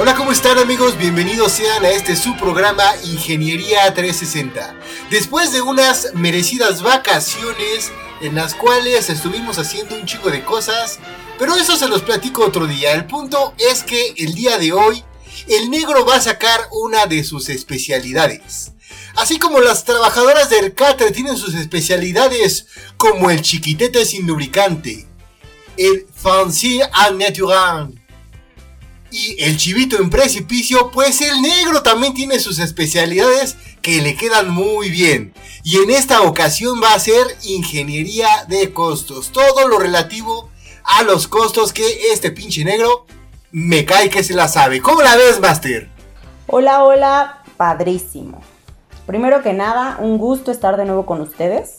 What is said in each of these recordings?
Hola, ¿cómo están amigos? Bienvenidos sean a este su programa Ingeniería 360. Después de unas merecidas vacaciones en las cuales estuvimos haciendo un chico de cosas, pero eso se los platico otro día. El punto es que el día de hoy el negro va a sacar una de sus especialidades. Así como las trabajadoras del Catre tienen sus especialidades como el chiquitete sin lubricante, el fancy en natural y el chivito en precipicio, pues el negro también tiene sus especialidades que le quedan muy bien. Y en esta ocasión va a ser ingeniería de costos. Todo lo relativo a los costos que este pinche negro me cae que se la sabe. ¿Cómo la ves, Master? Hola, hola, padrísimo. Primero que nada, un gusto estar de nuevo con ustedes.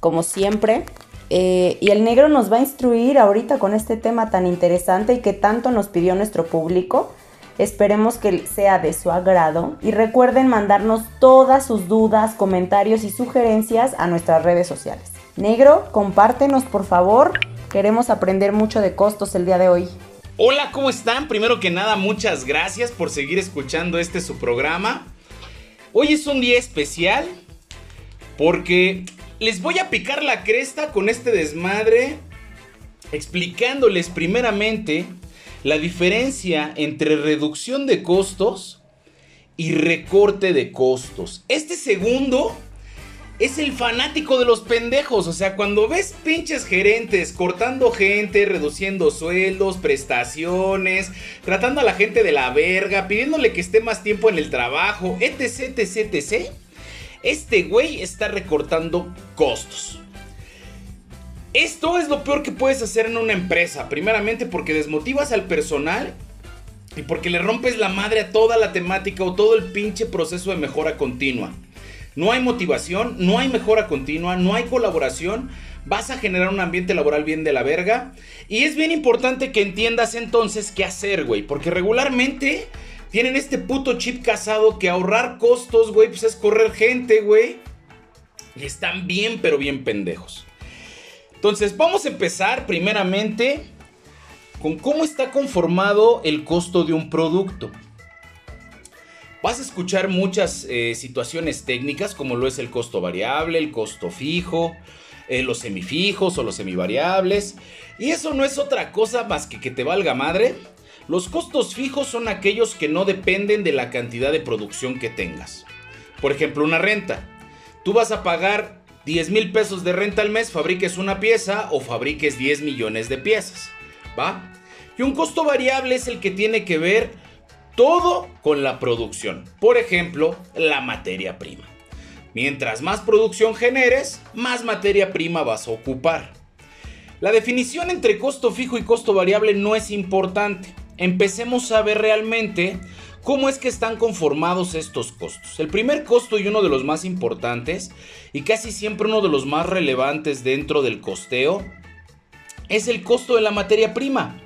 Como siempre, eh, y el negro nos va a instruir ahorita con este tema tan interesante y que tanto nos pidió nuestro público. Esperemos que sea de su agrado y recuerden mandarnos todas sus dudas, comentarios y sugerencias a nuestras redes sociales. Negro, compártenos por favor. Queremos aprender mucho de costos el día de hoy. Hola, ¿cómo están? Primero que nada, muchas gracias por seguir escuchando este su programa. Hoy es un día especial porque les voy a picar la cresta con este desmadre explicándoles primeramente la diferencia entre reducción de costos y recorte de costos. Este segundo es el fanático de los pendejos. O sea, cuando ves pinches gerentes cortando gente, reduciendo sueldos, prestaciones, tratando a la gente de la verga, pidiéndole que esté más tiempo en el trabajo, etc, etc, etc este güey está recortando costos. Esto es lo peor que puedes hacer en una empresa. Primeramente porque desmotivas al personal y porque le rompes la madre a toda la temática o todo el pinche proceso de mejora continua. No hay motivación, no hay mejora continua, no hay colaboración. Vas a generar un ambiente laboral bien de la verga. Y es bien importante que entiendas entonces qué hacer, güey. Porque regularmente tienen este puto chip casado que ahorrar costos, güey, pues es correr gente, güey. Y están bien, pero bien pendejos. Entonces, vamos a empezar primeramente con cómo está conformado el costo de un producto. Vas a escuchar muchas eh, situaciones técnicas como lo es el costo variable, el costo fijo, eh, los semifijos o los semivariables. Y eso no es otra cosa más que que te valga madre los costos fijos son aquellos que no dependen de la cantidad de producción que tengas. Por ejemplo, una renta. Tú vas a pagar 10 mil pesos de renta al mes, fabriques una pieza o fabriques 10 millones de piezas. ¿Va? Y un costo variable es el que tiene que ver todo con la producción. Por ejemplo, la materia prima. Mientras más producción generes, más materia prima vas a ocupar. La definición entre costo fijo y costo variable no es importante empecemos a ver realmente cómo es que están conformados estos costos. El primer costo y uno de los más importantes y casi siempre uno de los más relevantes dentro del costeo es el costo de la materia prima.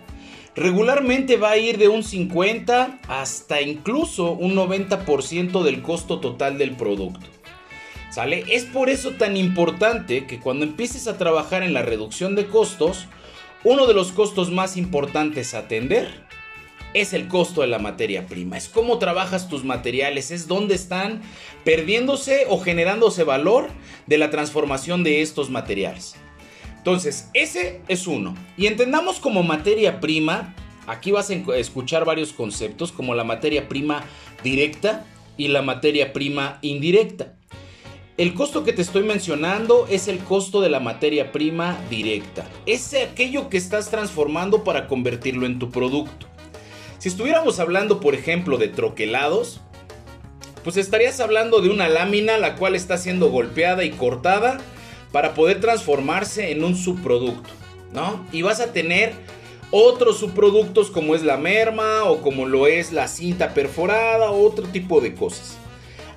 Regularmente va a ir de un 50 hasta incluso un 90% del costo total del producto. ¿Sale? Es por eso tan importante que cuando empieces a trabajar en la reducción de costos, uno de los costos más importantes a atender es el costo de la materia prima, es cómo trabajas tus materiales, es dónde están perdiéndose o generándose valor de la transformación de estos materiales. Entonces, ese es uno. Y entendamos como materia prima, aquí vas a escuchar varios conceptos como la materia prima directa y la materia prima indirecta. El costo que te estoy mencionando es el costo de la materia prima directa. Es aquello que estás transformando para convertirlo en tu producto. Si estuviéramos hablando, por ejemplo, de troquelados, pues estarías hablando de una lámina la cual está siendo golpeada y cortada para poder transformarse en un subproducto, ¿no? Y vas a tener otros subproductos como es la merma o como lo es la cinta perforada o otro tipo de cosas.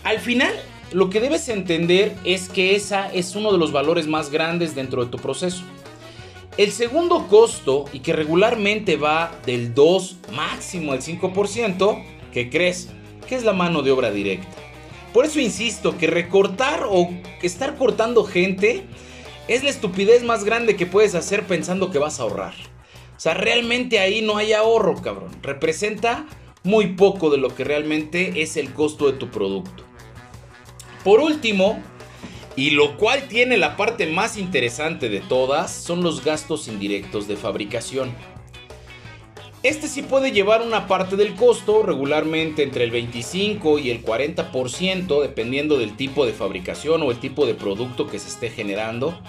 Al final, lo que debes entender es que esa es uno de los valores más grandes dentro de tu proceso. El segundo costo, y que regularmente va del 2 máximo al 5%, ¿qué crees? Que es la mano de obra directa. Por eso insisto que recortar o estar cortando gente es la estupidez más grande que puedes hacer pensando que vas a ahorrar. O sea, realmente ahí no hay ahorro, cabrón. Representa muy poco de lo que realmente es el costo de tu producto. Por último, y lo cual tiene la parte más interesante de todas, son los gastos indirectos de fabricación. Este sí puede llevar una parte del costo, regularmente entre el 25 y el 40%, dependiendo del tipo de fabricación o el tipo de producto que se esté generando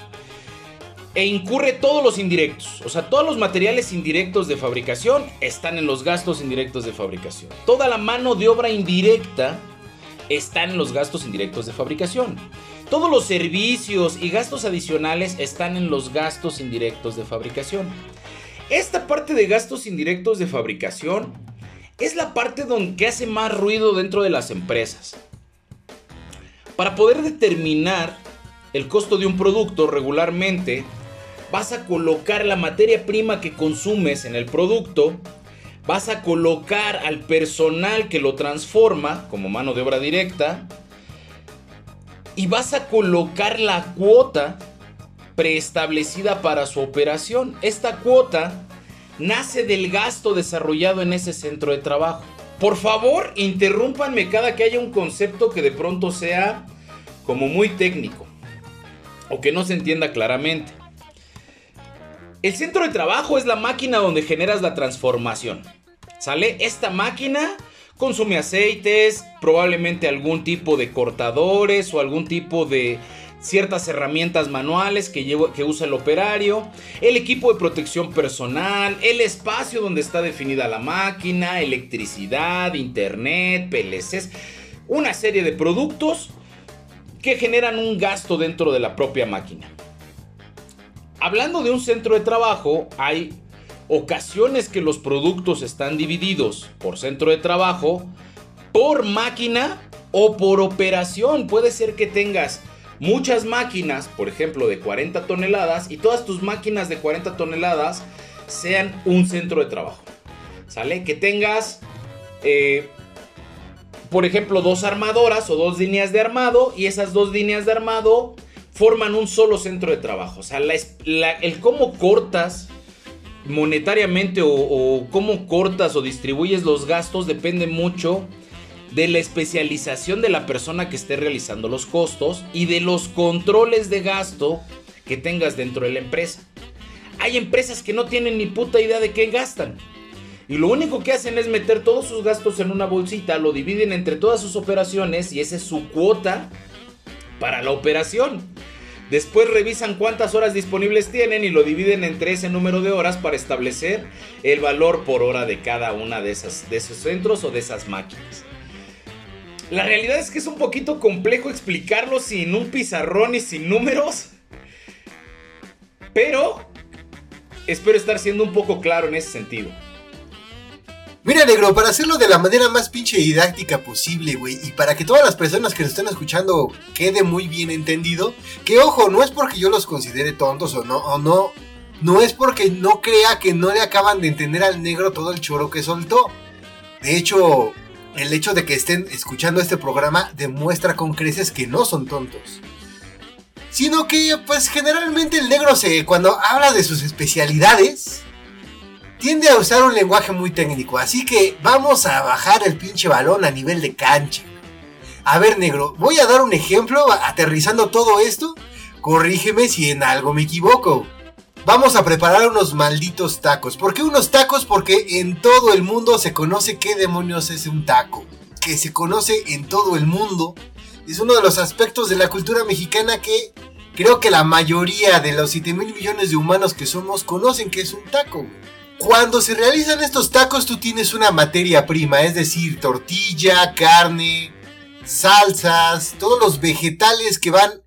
e incurre todos los indirectos. O sea, todos los materiales indirectos de fabricación están en los gastos indirectos de fabricación. Toda la mano de obra indirecta está en los gastos indirectos de fabricación. Todos los servicios y gastos adicionales están en los gastos indirectos de fabricación. Esta parte de gastos indirectos de fabricación es la parte donde hace más ruido dentro de las empresas. Para poder determinar el costo de un producto regularmente vas a colocar la materia prima que consumes en el producto, vas a colocar al personal que lo transforma como mano de obra directa y vas a colocar la cuota preestablecida para su operación. Esta cuota nace del gasto desarrollado en ese centro de trabajo. Por favor, interrúmpanme cada que haya un concepto que de pronto sea como muy técnico o que no se entienda claramente. El centro de trabajo es la máquina donde generas la transformación. ¿Sale? Esta máquina consume aceites, probablemente algún tipo de cortadores o algún tipo de ciertas herramientas manuales que, que usa el operario, el equipo de protección personal, el espacio donde está definida la máquina, electricidad, internet, PLCs, una serie de productos que generan un gasto dentro de la propia máquina. Hablando de un centro de trabajo, hay ocasiones que los productos están divididos por centro de trabajo, por máquina o por operación. Puede ser que tengas muchas máquinas, por ejemplo, de 40 toneladas, y todas tus máquinas de 40 toneladas sean un centro de trabajo. ¿Sale? Que tengas, eh, por ejemplo, dos armadoras o dos líneas de armado, y esas dos líneas de armado forman un solo centro de trabajo. O sea, el cómo cortas monetariamente o, cómo cortas o distribuyes los gastos depende mucho de la especialización de la persona que esté realizando los costos y de los controles de gasto que tengas dentro de la empresa. Hay empresas que no tienen ni puta idea de qué gastan. Y lo único que hacen es meter todos sus gastos en una bolsita, lo dividen entre todas sus operaciones y esa es su cuota para la operación. Después revisan cuántas horas disponibles tienen y lo dividen entre ese número de horas para establecer el valor por hora de cada una de, esas, de esos centros o de esas máquinas. La realidad es que es un poquito complejo explicarlo sin un pizarrón y sin números. Pero espero estar siendo un poco claro en ese sentido. Mira, negro, para hacerlo de la manera más pinche didáctica posible, güey, y para que todas las personas que nos estén escuchando quede muy bien entendido, que ojo, no es porque yo los considere tontos o no, o no, no es porque no crea que no le acaban de entender al negro todo el choro que soltó. De hecho, el hecho de que estén escuchando este programa demuestra con creces que no son tontos. Sino que, pues generalmente el negro se, cuando habla de sus especialidades, tiende a usar un lenguaje muy técnico, así que vamos a bajar el pinche balón a nivel de cancha. A ver, negro, voy a dar un ejemplo aterrizando todo esto. Corrígeme si en algo me equivoco. Vamos a preparar unos malditos tacos. ¿Por qué unos tacos? Porque en todo el mundo se conoce qué demonios es un taco. Que se conoce en todo el mundo. Es uno de los aspectos de la cultura mexicana que creo que la mayoría de los 7 mil millones de humanos que somos conocen que es un taco. Cuando se realizan estos tacos tú tienes una materia prima, es decir, tortilla, carne, salsas, todos los vegetales que van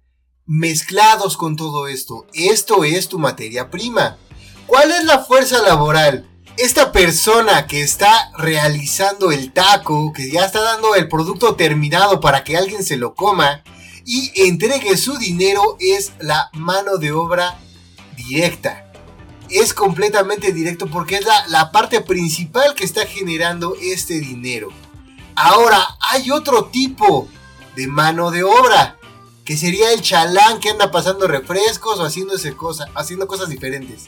mezclados con todo esto. Esto es tu materia prima. ¿Cuál es la fuerza laboral? esta persona que está realizando el taco, que ya está dando el producto terminado para que alguien se lo coma y entregue su dinero es la mano de obra directa. Es completamente directo porque es la, parte principal que está generando este dinero. Ahora, hay otro tipo de mano de obra que sería el chalán que anda pasando refrescos o cosas, haciendo cosas diferentes.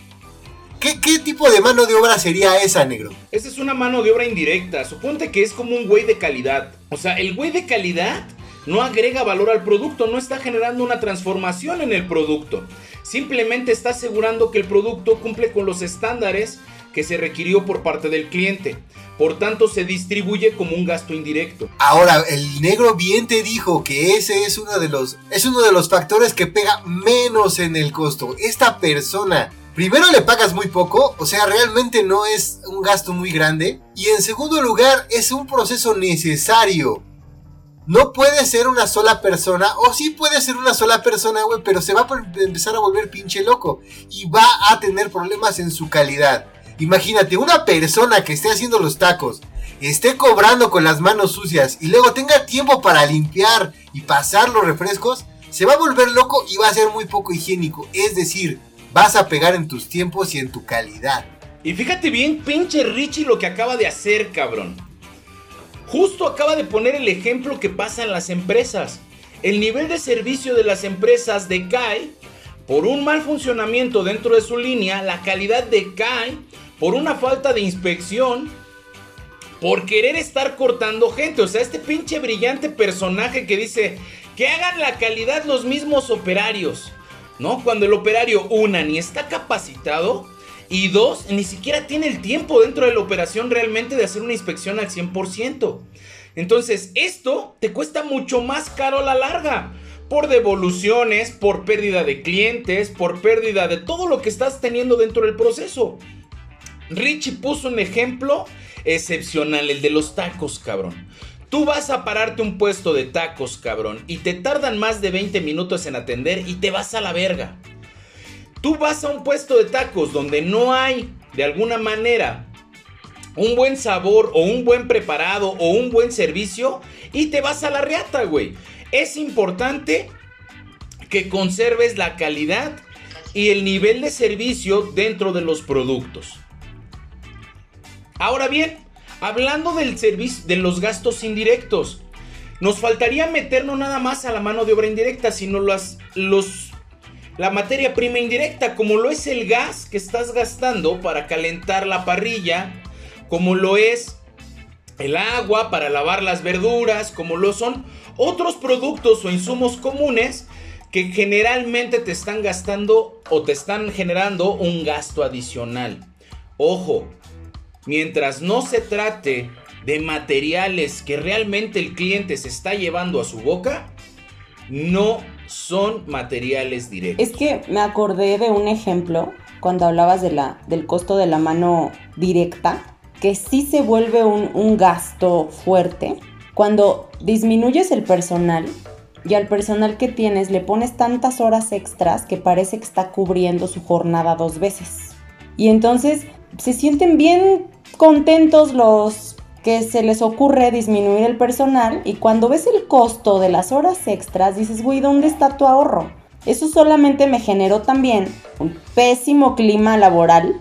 ¿Qué, tipo de mano de obra sería esa, negro? Esa es una mano de obra indirecta. Suponte que es como un güey de calidad. O sea, el güey de calidad no agrega valor al producto, no está generando una transformación en el producto. Simplemente está asegurando que el producto cumple con los estándares que se requirió por parte del cliente. Por tanto, se distribuye como un gasto indirecto. Ahora, el negro bien te dijo que ese es uno de los es uno de los factores que pega menos en el costo. Esta persona Primero le pagas muy poco, o sea, realmente no es un gasto muy grande. Y en segundo lugar, es un proceso necesario. No puede ser una sola persona, o sí puede ser una sola persona, güey, pero se va a empezar a volver pinche loco. Y va a tener problemas en su calidad. Imagínate, una persona que esté haciendo los tacos, esté cobrando con las manos sucias y luego tenga tiempo para limpiar y pasar los refrescos, se va a volver loco y va a ser muy poco higiénico. Es decir, vas a pegar en tus tiempos y en tu calidad. Y fíjate bien, pinche Richie, lo que acaba de hacer, cabrón. Justo acaba de poner el ejemplo que pasa en las empresas. El nivel de servicio de las empresas decae por un mal funcionamiento dentro de su línea, la calidad decae por una falta de inspección, por querer estar cortando gente. O sea, este pinche brillante personaje que dice que hagan la calidad los mismos operarios. ¿no? Cuando el operario, una, ni está capacitado y dos, ni siquiera tiene el tiempo dentro de la operación realmente de hacer una inspección al 100%. Entonces, esto te cuesta mucho más caro a la larga. Por devoluciones, por pérdida de clientes, por pérdida de todo lo que estás teniendo dentro del proceso. Richie puso un ejemplo excepcional, el de los tacos, cabrón. Tú vas a pararte un puesto de tacos, cabrón, y te tardan más de 20 minutos en atender y te vas a la verga. Tú vas a un puesto de tacos donde no hay, de alguna manera, un buen sabor o un buen preparado o un buen servicio y te vas a la reata, güey. Es importante que conserves la calidad y el nivel de servicio dentro de los productos. Ahora bien, Hablando del servicio, de los gastos indirectos, nos faltaría meter no nada más a la mano de obra indirecta, sino las, los, la materia prima indirecta, como lo es el gas que estás gastando para calentar la parrilla, como lo es el agua para lavar las verduras, como lo son otros productos o insumos comunes que generalmente te están gastando o te están generando un gasto adicional. Ojo, mientras no se trate de materiales que realmente el cliente se está llevando a su boca, no son materiales directos. Es que me acordé de un ejemplo cuando hablabas de la, del costo de la mano directa, que sí se vuelve un, un gasto fuerte. Cuando disminuyes el personal y al personal que tienes le pones tantas horas extras que parece que está cubriendo su jornada dos veces. Y entonces se sienten bien contentos los que se les ocurre disminuir el personal y cuando ves el costo de las horas extras dices, güey, ¿dónde está tu ahorro? Eso solamente me generó también un pésimo clima laboral,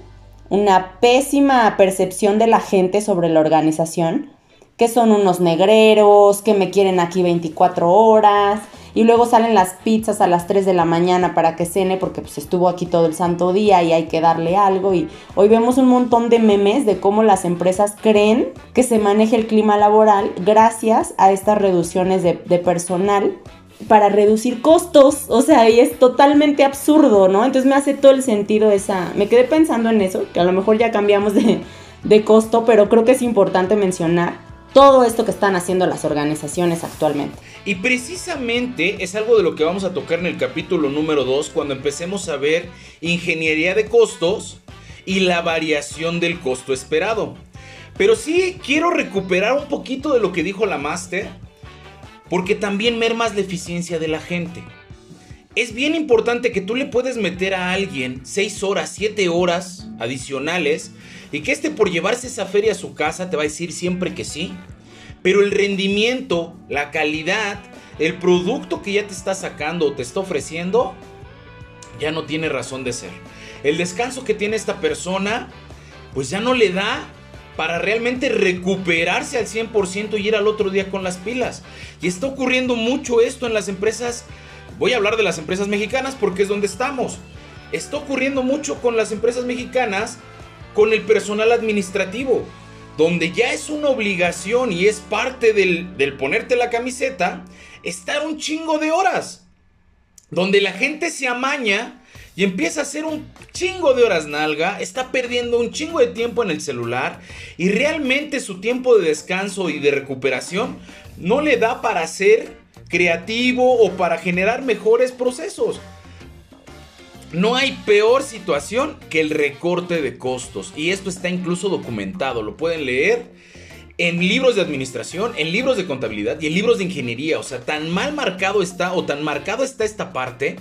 una pésima percepción de la gente sobre la organización, que son unos negreros, que me quieren aquí 24 horas, y luego salen las pizzas a las 3 de la mañana para que cene porque pues estuvo aquí todo el santo día y hay que darle algo y hoy vemos un montón de memes de cómo las empresas creen que se maneja el clima laboral gracias a estas reducciones de, personal para reducir costos, o sea, y es totalmente absurdo, ¿no? Entonces me hace todo el sentido esa, me quedé pensando en eso, que a lo mejor ya cambiamos de, de costo, pero creo que es importante mencionar todo esto que están haciendo las organizaciones actualmente. Y precisamente es algo de lo que vamos a tocar en el capítulo número 2 cuando empecemos a ver ingeniería de costos y la variación del costo esperado. Pero sí quiero recuperar un poquito de lo que dijo la máster porque también mermas la eficiencia de la gente. Es bien importante que tú le puedes meter a alguien 6 horas, 7 horas adicionales y que este por llevarse esa feria a su casa te va a decir siempre que sí. Pero el rendimiento, la calidad, el producto que ya te está sacando o te está ofreciendo, ya no tiene razón de ser. El descanso que tiene esta persona, pues ya no le da para realmente recuperarse al 100% y ir al otro día con las pilas. Y está ocurriendo mucho esto en las empresas. Voy a hablar de las empresas mexicanas porque es donde estamos. Está ocurriendo mucho con las empresas mexicanas con el personal administrativo, donde ya es una obligación y es parte del, ponerte la camiseta, estar un chingo de horas. Donde la gente se amaña y empieza a hacer un chingo de horas nalga, está perdiendo un chingo de tiempo en el celular y realmente su tiempo de descanso y de recuperación no le da para ser creativo o para generar mejores procesos. No hay peor situación que el recorte de costos y esto está incluso documentado, lo pueden leer en libros de administración, en libros de contabilidad y en libros de ingeniería. O sea, tan mal marcado está o tan marcado está esta parte.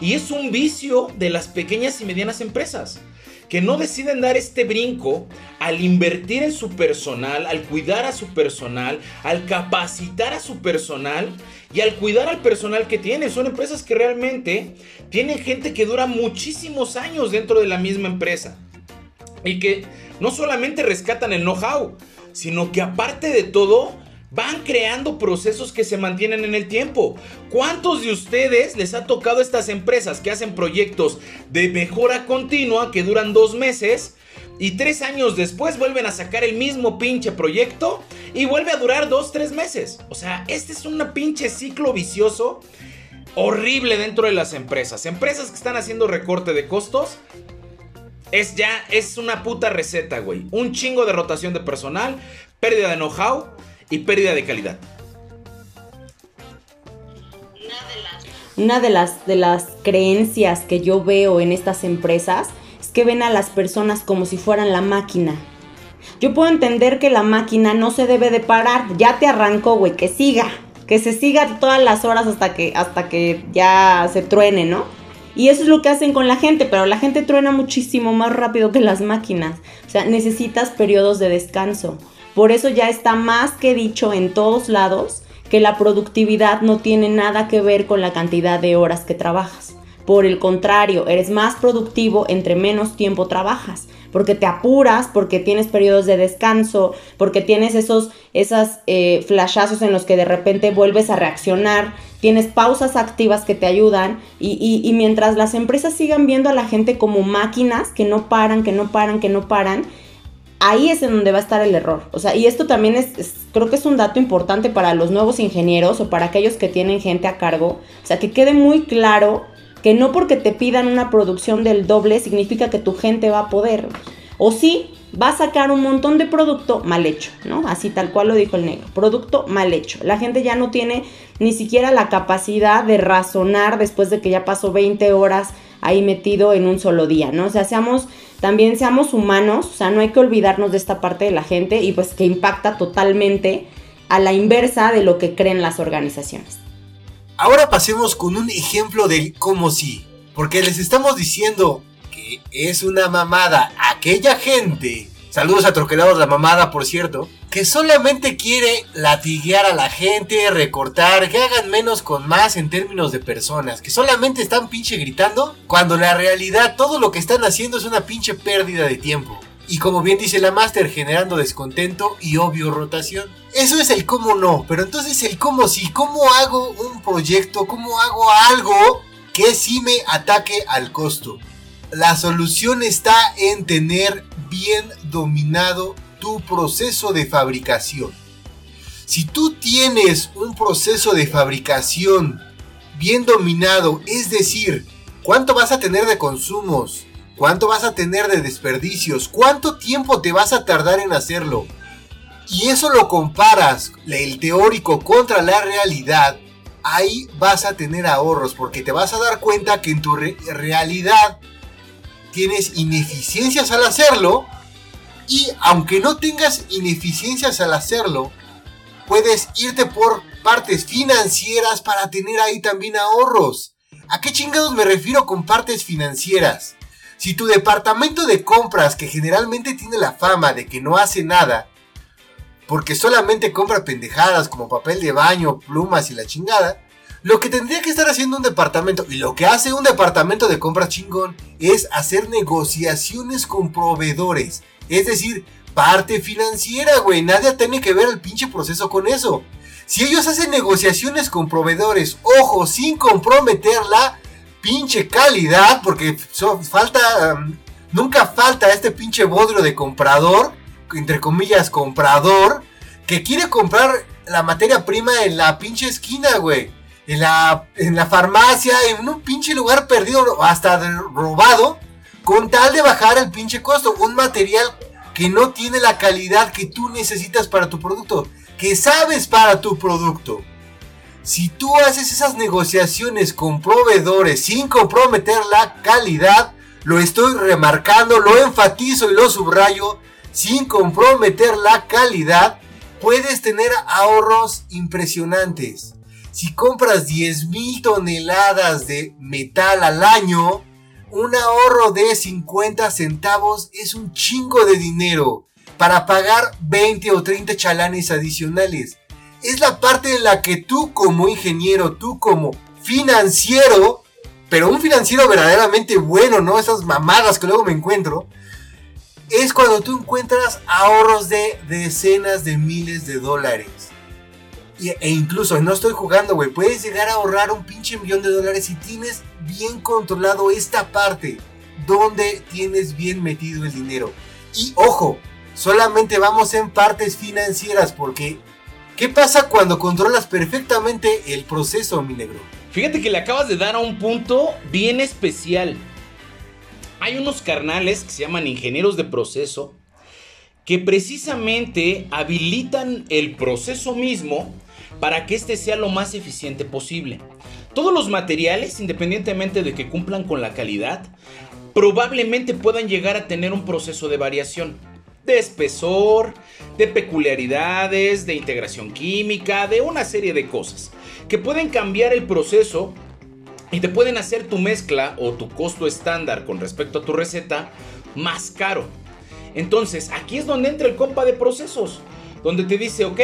Y es un vicio de las pequeñas y medianas empresas. Que no deciden dar este brinco al invertir en su personal, al cuidar a su personal, al capacitar a su personal y al cuidar al personal que tienen. Son empresas que realmente tienen gente que dura muchísimos años dentro de la misma empresa. Y que no solamente rescatan el know-how, sino que aparte de todo, van creando procesos que se mantienen en el tiempo. ¿Cuántos de ustedes les ha tocado estas empresas que hacen proyectos de mejora continua que duran dos meses? Y tres años después vuelven a sacar el mismo pinche proyecto y vuelve a durar dos, tres meses. O sea, este es un pinche ciclo vicioso horrible dentro de las empresas. Empresas que están haciendo recorte de costos es ya, es una puta receta, güey. Un chingo de rotación de personal, pérdida de know-how y pérdida de calidad. Una de las, de las creencias que yo veo en estas empresas es que ven a las personas como si fueran la máquina. Yo puedo entender que la máquina no se debe de parar. Ya te arrancó, güey, que siga. Que se siga todas las horas hasta que, hasta que ya se truene, ¿no? Y eso es lo que hacen con la gente, pero la gente truena muchísimo más rápido que las máquinas. O sea, necesitas periodos de descanso. Por eso ya está más que dicho en todos lados que la productividad no tiene nada que ver con la cantidad de horas que trabajas. Por el contrario, eres más productivo entre menos tiempo trabajas porque te apuras, porque tienes periodos de descanso, porque tienes esos esas, eh, flashazos en los que de repente vuelves a reaccionar, tienes pausas activas que te ayudan y, y, mientras las empresas sigan viendo a la gente como máquinas que no paran, que no paran, que no paran, ahí es en donde va a estar el error. O sea, y esto también es, creo que es un dato importante para los nuevos ingenieros o para aquellos que tienen gente a cargo. O sea, que quede muy claro que no porque te pidan una producción del doble significa que tu gente va a poder. O sí, va a sacar un montón de producto mal hecho, ¿no? Así tal cual lo dijo el negro, producto mal hecho. La gente ya no tiene ni siquiera la capacidad de razonar después de que ya pasó 20 horas ahí metido en un solo día, ¿no? O sea, seamos, también seamos humanos, o sea, no hay que olvidarnos de esta parte de la gente y pues que impacta totalmente a la inversa de lo que creen las organizaciones. Ahora pasemos con un ejemplo del cómo sí. Porque les estamos diciendo que es una mamada aquella gente. Saludos a Troquelados la mamada, por cierto. Que solamente quiere latiguear a la gente, recortar, que hagan menos con más en términos de personas. Que solamente están pinche gritando. Cuando la realidad todo lo que están haciendo es una pinche pérdida de tiempo. Y como bien dice la Master, generando descontento y obvio rotación. Eso es el cómo no, pero entonces el cómo sí, cómo hago un proyecto, cómo hago algo que sí me ataque al costo. La solución está en tener bien dominado tu proceso de fabricación. Si tú tienes un proceso de fabricación bien dominado, es decir, cuánto vas a tener de consumos, cuánto vas a tener de desperdicios, cuánto tiempo te vas a tardar en hacerlo, y eso lo comparas, el teórico contra la realidad, ahí vas a tener ahorros porque te vas a dar cuenta que en tu realidad tienes ineficiencias al hacerlo y aunque no tengas ineficiencias al hacerlo, puedes irte por partes financieras para tener ahí también ahorros. ¿A qué chingados me refiero con partes financieras? Si tu departamento de compras, que generalmente tiene la fama de que no hace nada, porque solamente compra pendejadas como papel de baño, plumas y la chingada, lo que tendría que estar haciendo un departamento, y lo que hace un departamento de compras chingón, es hacer negociaciones con proveedores. Es decir, parte financiera, güey. Nadie tiene que ver el pinche proceso con eso. Si ellos hacen negociaciones con proveedores, ojo, sin comprometer la pinche calidad, porque falta, um, nunca falta este pinche bodrio de comprador, entre comillas, comprador, que quiere comprar la materia prima en la pinche esquina, güey. En la, en la farmacia, en un pinche lugar perdido, hasta robado, con tal de bajar el pinche costo. Un material que no tiene la calidad que tú necesitas para tu producto, que sabes para tu producto. Si tú haces esas negociaciones con proveedores sin comprometer la calidad, lo estoy remarcando, lo enfatizo y lo subrayo, sin comprometer la calidad, puedes tener ahorros impresionantes. Si compras 10.000 toneladas de metal al año, un ahorro de 50 centavos es un chingo de dinero para pagar 20 o 30 chalanes adicionales. Es la parte en la que tú como ingeniero, tú como financiero, pero un financiero verdaderamente bueno, no esas mamadas que luego me encuentro, es cuando tú encuentras ahorros de decenas de miles de dólares e incluso, no estoy jugando, güey, puedes llegar a ahorrar un pinche millón de dólares si tienes bien controlado esta parte, donde tienes bien metido el dinero. Y ojo, solamente vamos en partes financieras, porque ¿qué pasa cuando controlas perfectamente el proceso, mi negro? Fíjate que le acabas de dar a un punto bien especial. Hay unos carnales que se llaman ingenieros de proceso que precisamente habilitan el proceso mismo para que éste sea lo más eficiente posible. Todos los materiales, independientemente de que cumplan con la calidad, probablemente puedan llegar a tener un proceso de variación, de espesor, de peculiaridades, de integración química, de una serie de cosas, que pueden cambiar el proceso y te pueden hacer tu mezcla o tu costo estándar con respecto a tu receta más caro. Entonces, aquí es donde entra el compa de procesos, donde te dice, ok,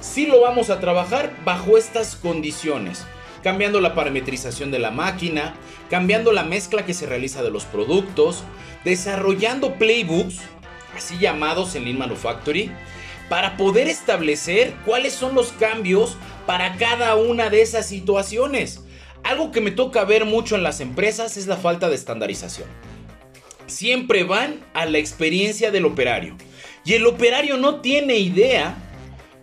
sí lo vamos a trabajar bajo estas condiciones. Cambiando la parametrización de la máquina, cambiando la mezcla que se realiza de los productos, desarrollando playbooks, así llamados en Lean Manufacturing, para poder establecer cuáles son los cambios para cada una de esas situaciones. Algo que me toca ver mucho en las empresas es la falta de estandarización. Siempre van a la experiencia del operario. Y el operario no tiene idea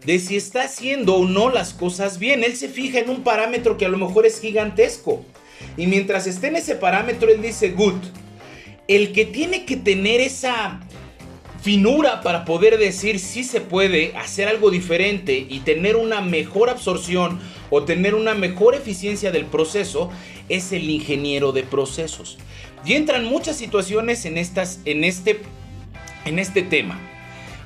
de si está haciendo o no las cosas bien. Él se fija en un parámetro que a lo mejor es gigantesco. Y mientras esté en ese parámetro, él dice, good. El que tiene que tener esa finura para poder decir si se puede hacer algo diferente y tener una mejor absorción o tener una mejor eficiencia del proceso es el ingeniero de procesos. Y entran muchas situaciones en, estas, en, este, en este tema.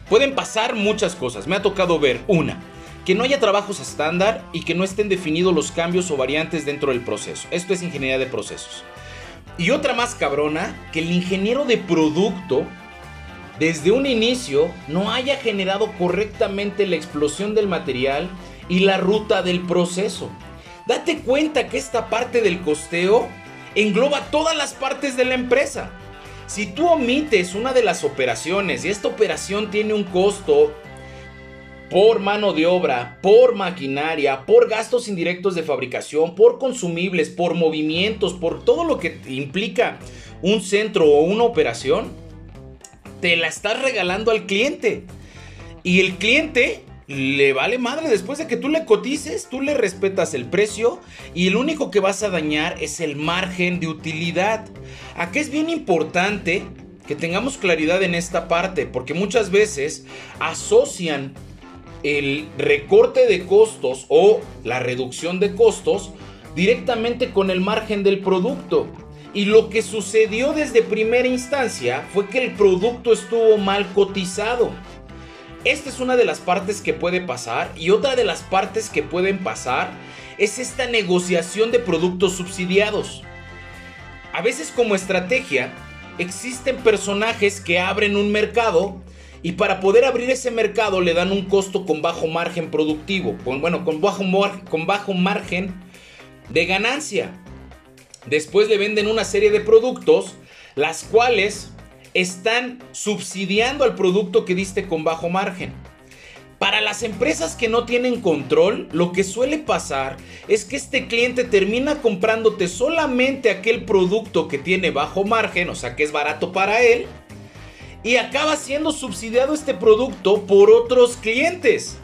Pueden pasar muchas cosas. Me ha tocado ver una, que no haya trabajos estándar y que no estén definidos los cambios o variantes dentro del proceso. Esto es ingeniería de procesos. Y otra más cabrona, que el ingeniero de producto desde un inicio no haya generado correctamente la explosión del material y la ruta del proceso. Date cuenta que esta parte del costeo engloba todas las partes de la empresa. Si tú omites una de las operaciones y esta operación tiene un costo por mano de obra, por maquinaria, por gastos indirectos de fabricación, por consumibles, por movimientos, por todo lo que implica un centro o una operación, te la estás regalando al cliente. Y el cliente le vale madre después de que tú le cotices, tú le respetas el precio y el único que vas a dañar es el margen de utilidad. Aquí es bien importante que tengamos claridad en esta parte, porque muchas veces asocian el recorte de costos o la reducción de costos directamente con el margen del producto. Y lo que sucedió desde primera instancia fue que el producto estuvo mal cotizado. Esta es una de las partes que puede pasar y otra de las partes que pueden pasar es esta negociación de productos subsidiados. A veces como estrategia existen personajes que abren un mercado y para poder abrir ese mercado le dan un costo con bajo margen productivo, con, bueno, con bajo, con bajo margen de ganancia. Después le venden una serie de productos, las cuales están subsidiando al producto que diste con bajo margen. Para las empresas que no tienen control, lo que suele pasar es que este cliente termina comprándote solamente aquel producto que tiene bajo margen, o sea que es barato para él, y acaba siendo subsidiado este producto por otros clientes.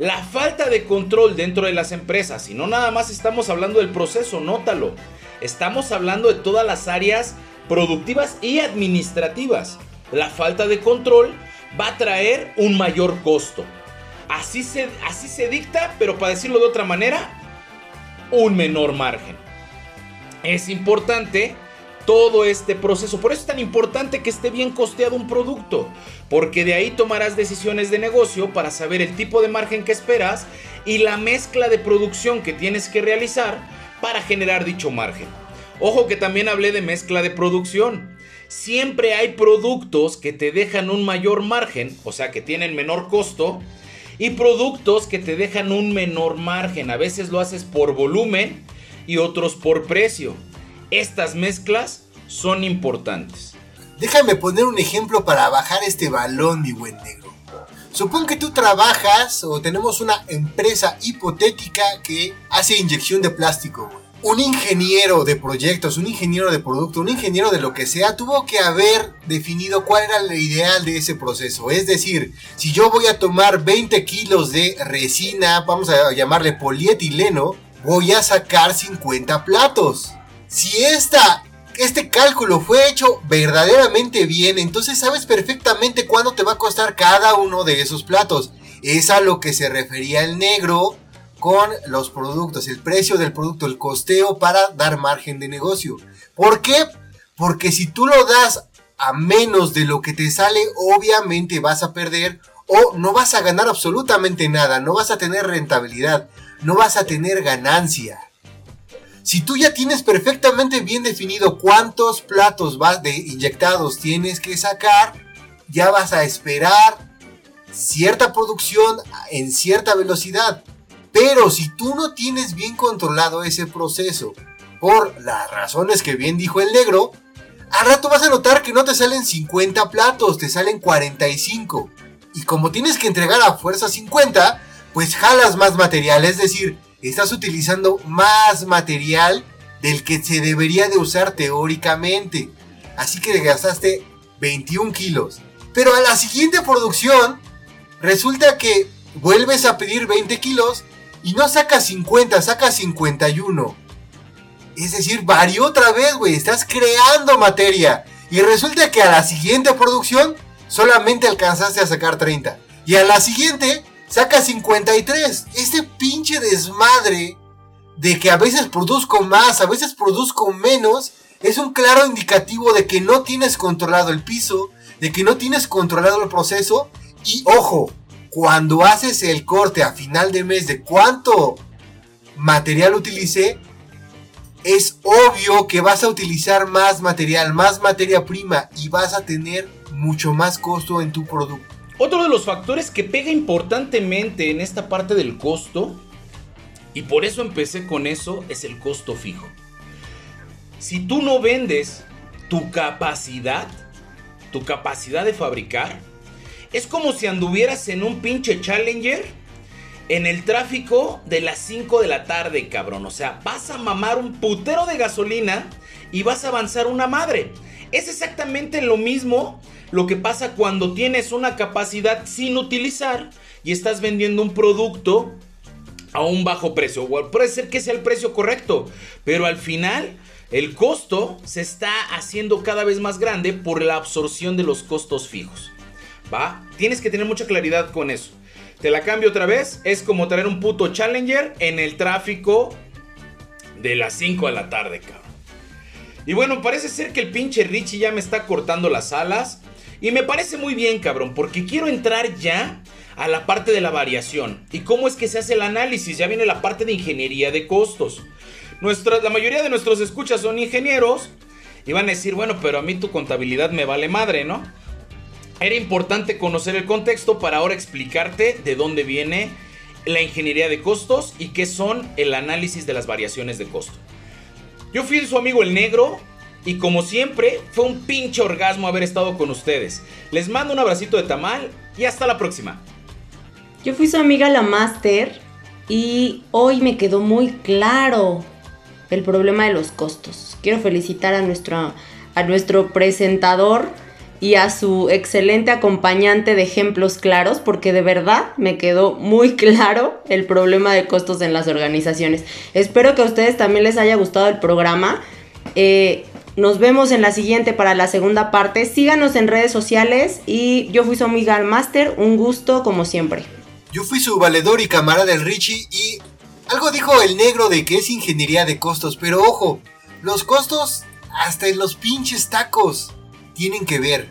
La falta de control dentro de las empresas, y no nada más estamos hablando del proceso, nótalo, estamos hablando de todas las áreas productivas y administrativas. La falta de control va a traer un mayor costo. Así se, así se dicta, pero para decirlo de otra manera, un menor margen. Es importante todo este proceso. Por eso es tan importante que esté bien costeado un producto, porque de ahí tomarás decisiones de negocio para saber el tipo de margen que esperas y la mezcla de producción que tienes que realizar para generar dicho margen. Ojo que también hablé de mezcla de producción. Siempre hay productos que te dejan un mayor margen, o sea que tienen menor costo, y productos que te dejan un menor margen. A veces lo haces por volumen y otros por precio. Estas mezclas son importantes. Déjame poner un ejemplo para bajar este balón, mi buen negro. Supón que tú trabajas o tenemos una empresa hipotética que hace inyección de plástico, un ingeniero de proyectos, un ingeniero de producto, un ingeniero de lo que sea, tuvo que haber definido cuál era el ideal de ese proceso. Es decir, si yo voy a tomar 20 kilos de resina, vamos a llamarle polietileno, voy a sacar 50 platos. Si esta, este cálculo fue hecho verdaderamente bien, entonces sabes perfectamente cuánto te va a costar cada uno de esos platos. Es a lo que se refería el negro con los productos, el precio del producto, el costeo para dar margen de negocio. ¿Por qué? Porque si tú lo das a menos de lo que te sale, obviamente vas a perder o no vas a ganar absolutamente nada, no vas a tener rentabilidad, no vas a tener ganancia. Si tú ya tienes perfectamente bien definido cuántos platos vas de inyectados tienes que sacar, ya vas a esperar cierta producción en cierta velocidad. Pero si tú no tienes bien controlado ese proceso, por las razones que bien dijo el negro, al rato vas a notar que no te salen 50 platos, te salen 45. Y como tienes que entregar a fuerza 50, pues jalas más material, es decir, estás utilizando más material del que se debería de usar teóricamente. Así que gastaste 21 kilos. Pero a la siguiente producción, resulta que vuelves a pedir 20 kilos y no saca 50, saca 51. Es decir, varió otra vez, güey. Estás creando materia. Y resulta que a la siguiente producción solamente alcanzaste a sacar 30. Y a la siguiente saca 53. Este pinche desmadre de que a veces produzco más, a veces produzco menos, es un claro indicativo de que no tienes controlado el piso, de que no tienes controlado el proceso. Y ojo, cuando haces el corte a final de mes de cuánto material utilicé, es obvio que vas a utilizar más material, más materia prima y vas a tener mucho más costo en tu producto. Otro de los factores que pega importantemente en esta parte del costo, y por eso empecé con eso, es el costo fijo. Si tú no vendes tu capacidad, tu capacidad de fabricar, es como si anduvieras en un pinche Challenger en el tráfico de las 5 de la tarde, cabrón. O sea, vas a mamar un putero de gasolina y vas a avanzar una madre. Es exactamente lo mismo lo que pasa cuando tienes una capacidad sin utilizar y estás vendiendo un producto a un bajo precio. puede ser que sea el precio correcto, pero al final el costo se está haciendo cada vez más grande por la absorción de los costos fijos. ¿Va? Tienes que tener mucha claridad con eso. Te la cambio otra vez. Es como traer un puto Challenger en el tráfico de las 5 de la tarde, cabrón. Y bueno, parece ser que el pinche Richie ya me está cortando las alas. Y me parece muy bien, cabrón, porque quiero entrar ya a la parte de la variación. ¿Y cómo es que se hace el análisis? Ya viene la parte de ingeniería de costos. Nuestra, la mayoría de nuestros escuchas son ingenieros y van a decir, bueno, pero a mí tu contabilidad me vale madre, ¿no? Era importante conocer el contexto para ahora explicarte de dónde viene la ingeniería de costos y qué son el análisis de las variaciones de costo. Yo fui su amigo el negro y como siempre fue un pinche orgasmo haber estado con ustedes. Les mando un abracito de tamal y hasta la próxima. Yo fui su amiga la Master y hoy me quedó muy claro el problema de los costos. Quiero felicitar a nuestro, a nuestro presentador y a su excelente acompañante de ejemplos claros, porque de verdad me quedó muy claro el problema de costos en las organizaciones. Espero que a ustedes también les haya gustado el programa. Eh, nos vemos en la siguiente para la segunda parte. Síganos en redes sociales y yo fui su amiga Master. Un gusto como siempre. Yo fui su valedor y camarada del Richie y algo dijo el negro de que es ingeniería de costos, pero ojo, los costos hasta en los pinches tacos tienen que ver.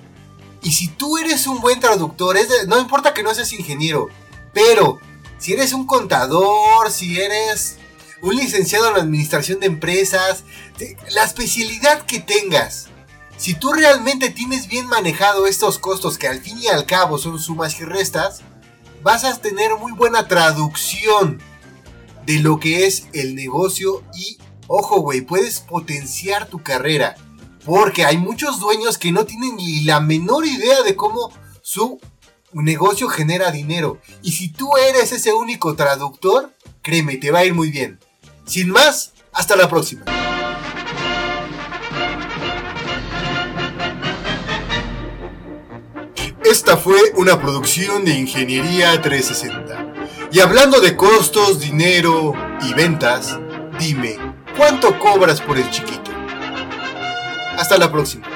Y si tú eres un buen traductor, no importa que no seas ingeniero, pero si eres un contador, si eres un licenciado en administración de empresas, la especialidad que tengas, si tú realmente tienes bien manejado estos costos que al fin y al cabo son sumas y restas, vas a tener muy buena traducción de lo que es el negocio y, ojo, güey, puedes potenciar tu carrera. Porque hay muchos dueños que no tienen ni la menor idea de cómo su negocio genera dinero. Y si tú eres ese único traductor, créeme, te va a ir muy bien. Sin más, hasta la próxima. Esta fue una producción de Ingeniería 360. Y hablando de costos, dinero y ventas, dime, ¿cuánto cobras por el chiquito? Hasta la próxima.